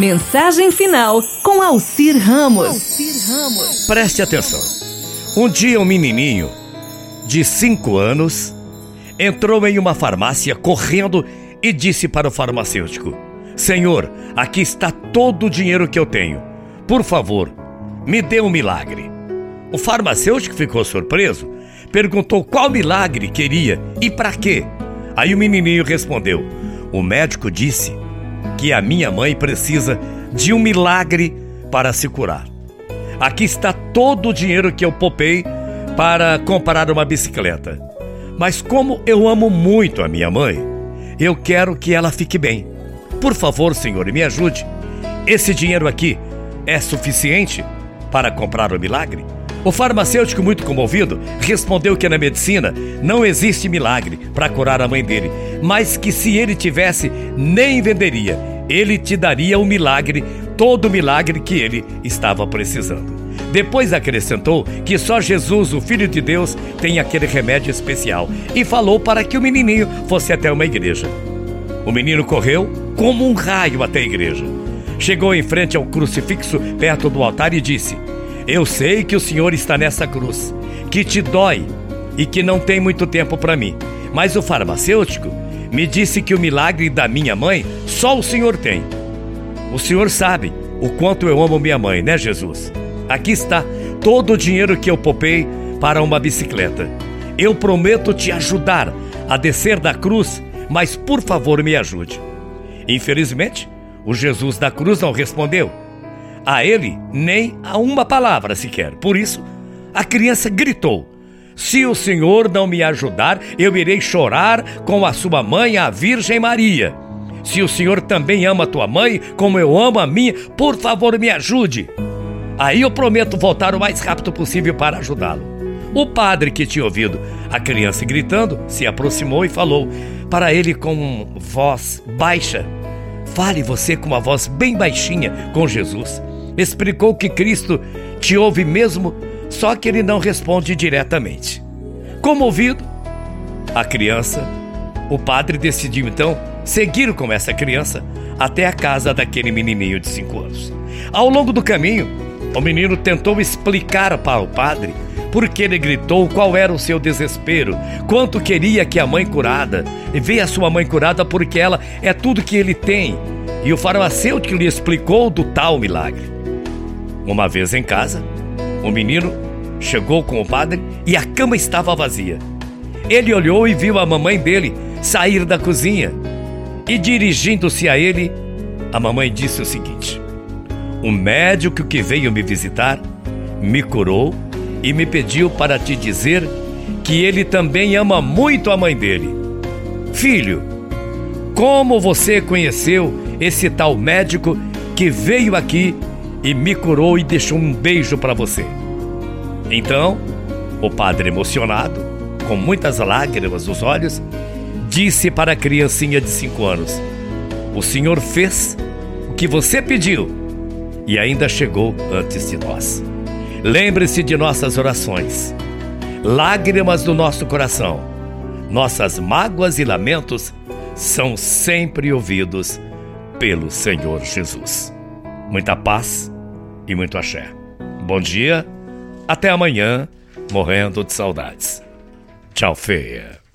Mensagem final com Alcir Ramos. Ramos. Preste atenção. Um dia um menininho de 5 anos entrou em uma farmácia correndo e disse para o farmacêutico: Senhor, aqui está todo o dinheiro que eu tenho. Por favor, me dê um milagre. O farmacêutico ficou surpreso, perguntou qual milagre queria e para quê. Aí o menininho respondeu: O médico disse que a minha mãe precisa de um milagre para se curar. Aqui está todo o dinheiro que eu popei para comprar uma bicicleta. Mas como eu amo muito a minha mãe, eu quero que ela fique bem. Por favor, senhor, me ajude. Esse dinheiro aqui é suficiente para comprar o milagre? O farmacêutico, muito comovido, respondeu que na medicina não existe milagre para curar a mãe dele, mas que se ele tivesse, nem venderia. Ele te daria o milagre, todo o milagre que ele estava precisando. Depois acrescentou que só Jesus, o Filho de Deus, tem aquele remédio especial e falou para que o menininho fosse até uma igreja. O menino correu como um raio até a igreja. Chegou em frente ao crucifixo perto do altar e disse: eu sei que o Senhor está nessa cruz, que te dói e que não tem muito tempo para mim. Mas o farmacêutico me disse que o milagre da minha mãe só o Senhor tem. O Senhor sabe o quanto eu amo minha mãe, né, Jesus? Aqui está todo o dinheiro que eu popei para uma bicicleta. Eu prometo te ajudar a descer da cruz, mas por favor me ajude. Infelizmente, o Jesus da cruz não respondeu a ele nem a uma palavra sequer. Por isso, a criança gritou: Se o Senhor não me ajudar, eu irei chorar com a sua mãe, a Virgem Maria. Se o Senhor também ama a tua mãe, como eu amo a minha, por favor me ajude. Aí eu prometo voltar o mais rápido possível para ajudá-lo. O padre que tinha ouvido a criança gritando se aproximou e falou para ele com voz baixa: Fale você com uma voz bem baixinha com Jesus explicou que Cristo te ouve mesmo, só que ele não responde diretamente. Comovido, a criança, o padre decidiu então seguir com essa criança até a casa daquele menininho de 5 anos. Ao longo do caminho, o menino tentou explicar para o padre por que ele gritou, qual era o seu desespero, quanto queria que a mãe curada, e ver a sua mãe curada porque ela é tudo que ele tem. E o farmacêutico lhe explicou do tal milagre. Uma vez em casa, o menino chegou com o padre e a cama estava vazia. Ele olhou e viu a mamãe dele sair da cozinha. E dirigindo-se a ele, a mamãe disse o seguinte: O médico que veio me visitar me curou e me pediu para te dizer que ele também ama muito a mãe dele. Filho, como você conheceu esse tal médico que veio aqui e me curou e deixou um beijo para você. Então, o padre, emocionado, com muitas lágrimas nos olhos, disse para a criancinha de cinco anos: O Senhor fez o que você pediu e ainda chegou antes de nós. Lembre-se de nossas orações, lágrimas do nosso coração, nossas mágoas e lamentos são sempre ouvidos pelo Senhor Jesus. Muita paz e muito axé. Bom dia, até amanhã, morrendo de saudades. Tchau, feia.